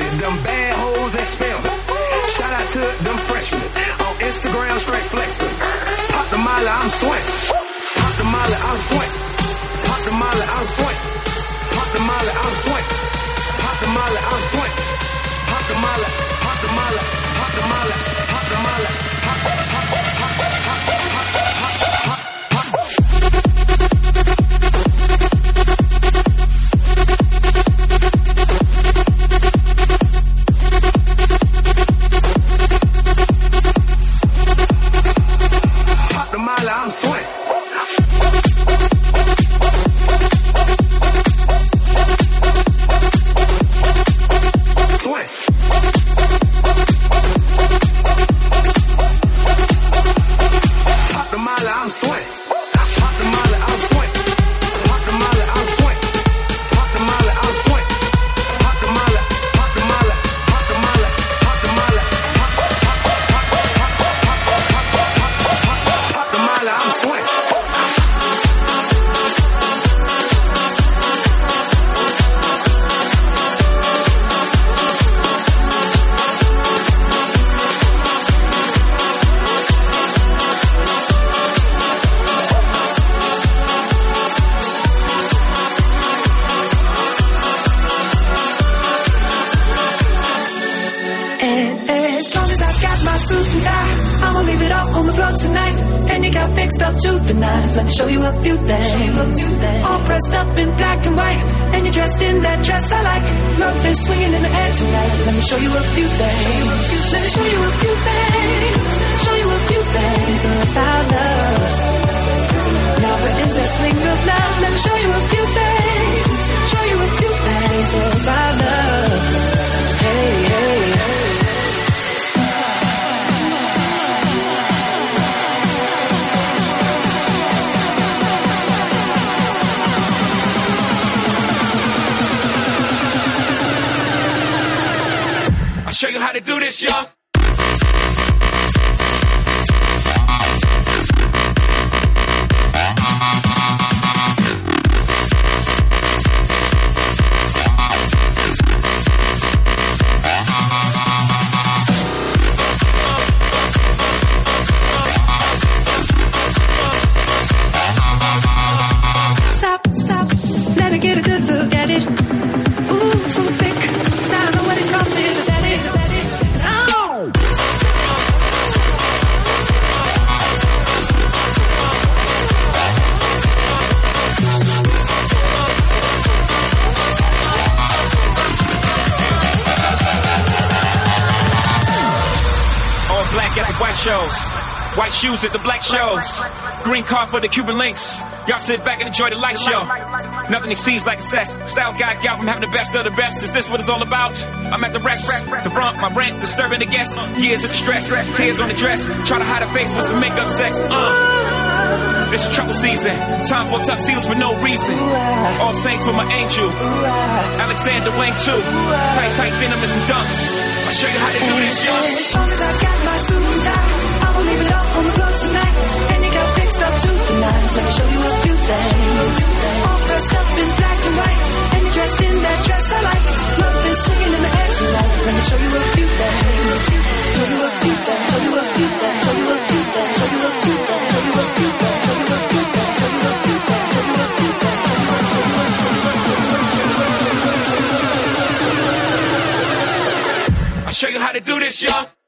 is them bad hoes that spell. Shout out to them freshmen on Instagram, straight flexing. Pop the molly, I'm sweating. Pop the molly, I'm sweating. Pop the molly, I'm sweating. Pop the molly, I'm sweating. Pop the molly, I'm sweating. Pop the molly, pop the molly, pop the molly, pop the molly, pop, pop, pop, pop, pop, pop, pop, pop, pop. do this, young. shoes at the black shows. Green car for the Cuban links. Y'all sit back and enjoy the light show. Nothing exceeds like success. Style guy, gal from having the best of the best. Is this what it's all about? I'm at the rest. The brunt, my rent, disturbing the guests. Years of stress, tears on the dress. Try to hide a face with some makeup sex. Uh. It's trouble season. Time for tough seals for no reason. All saints for my angel. Alexander Wang too. Tight, tight, venomous and dunks. I'll show you how to do this, yo. Let me show you a few things. All dressed up in black and white. And you're dressed in that dress I like. Love is swinging in the air tonight. Let me show you a few things. Show you a few things. Show you a few things. Show you a few things. Show you a few things. I'll show you how to do this, y'all.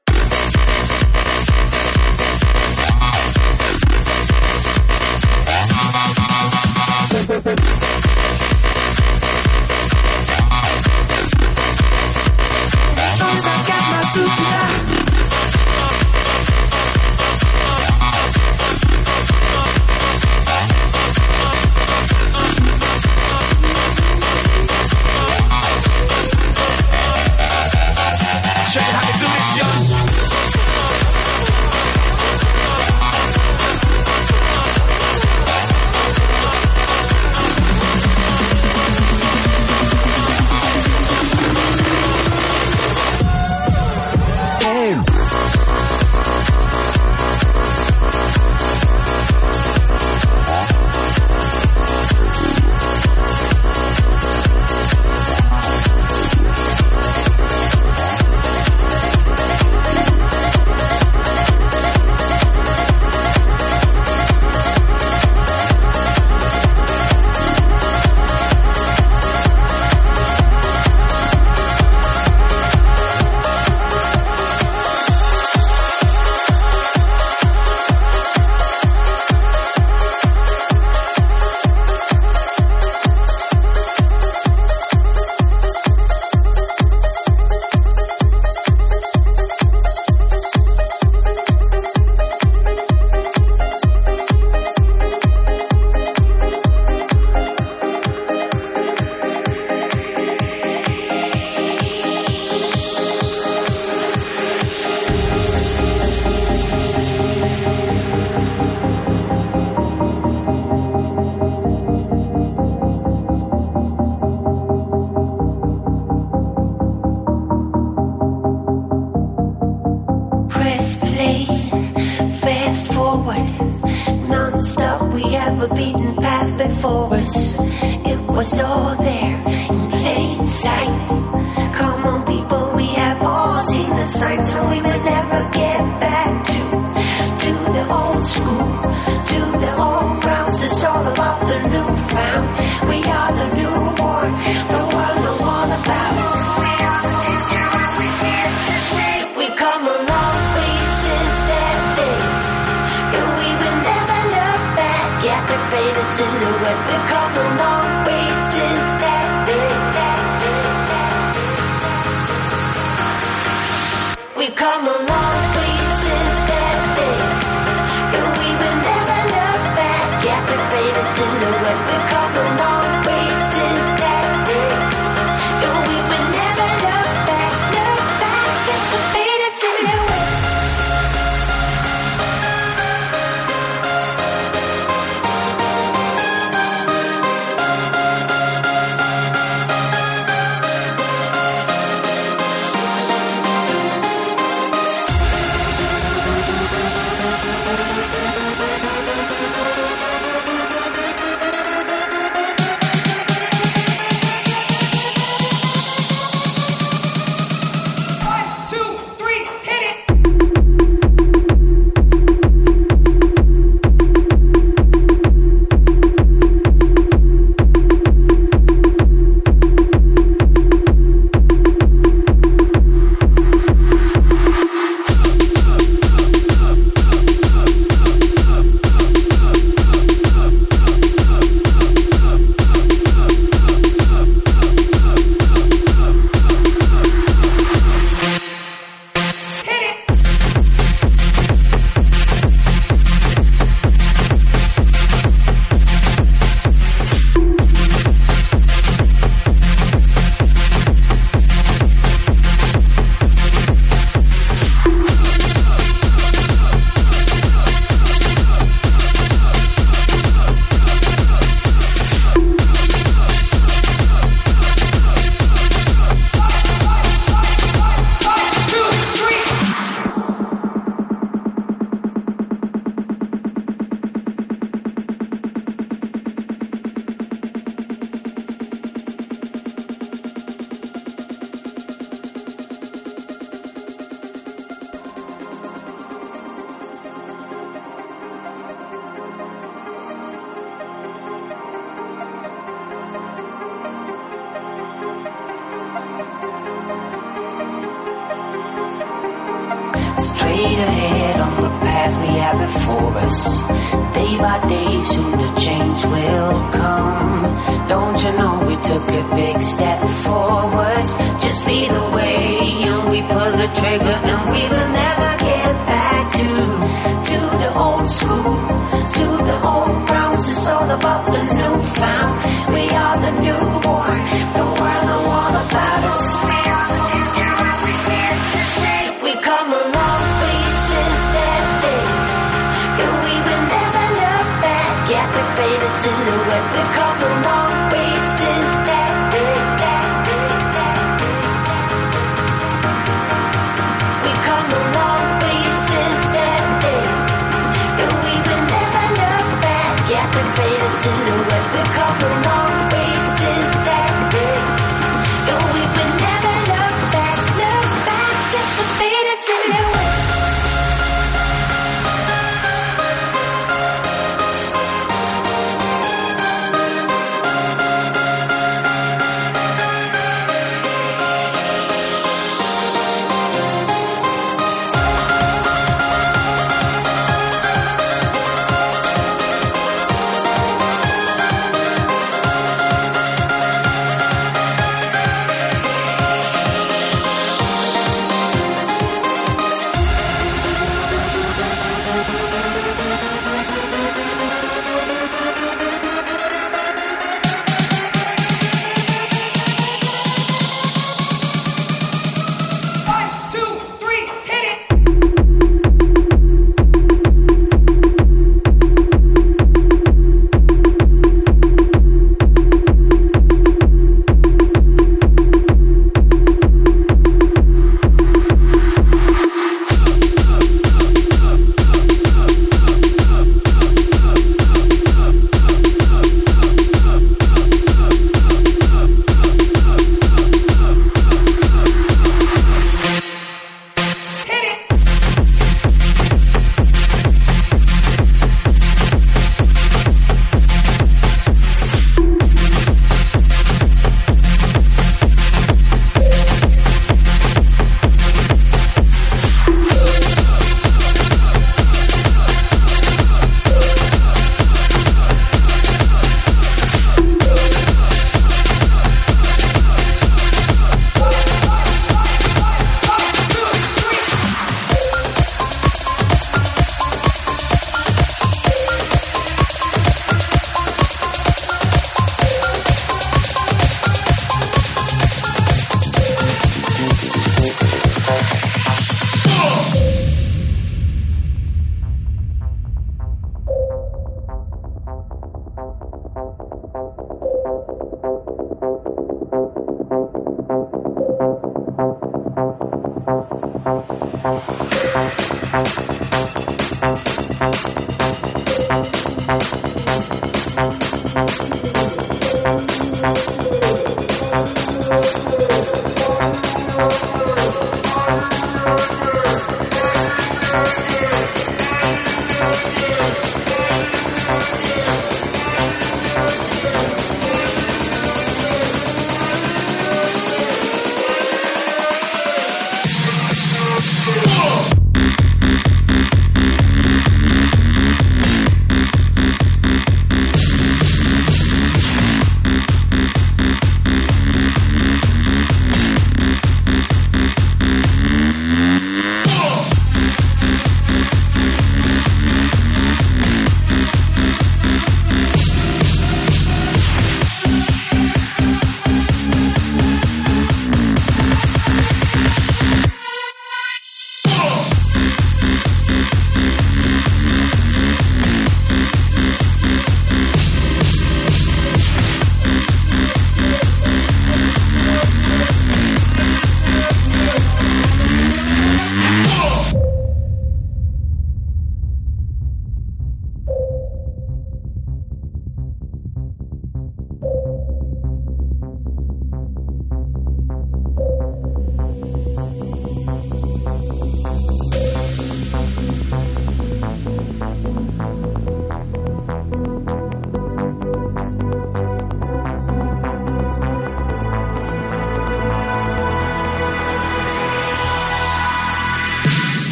Was all there in plain sight.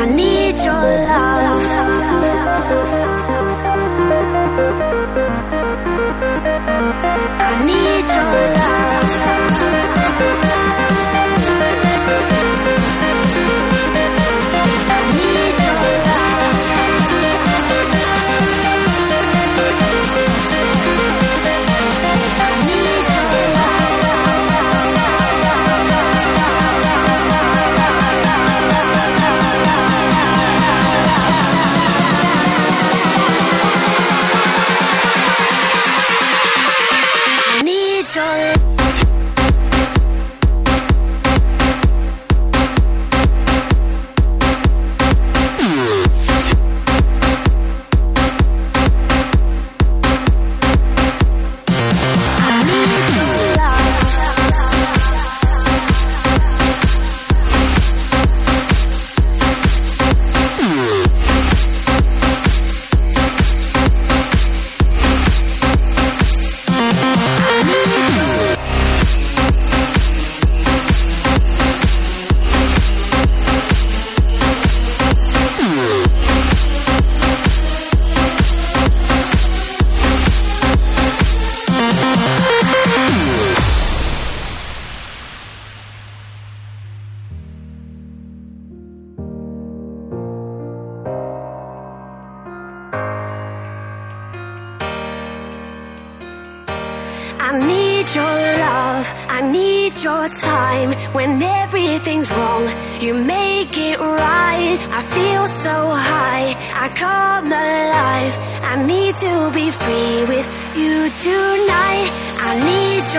I need your love. I need your love.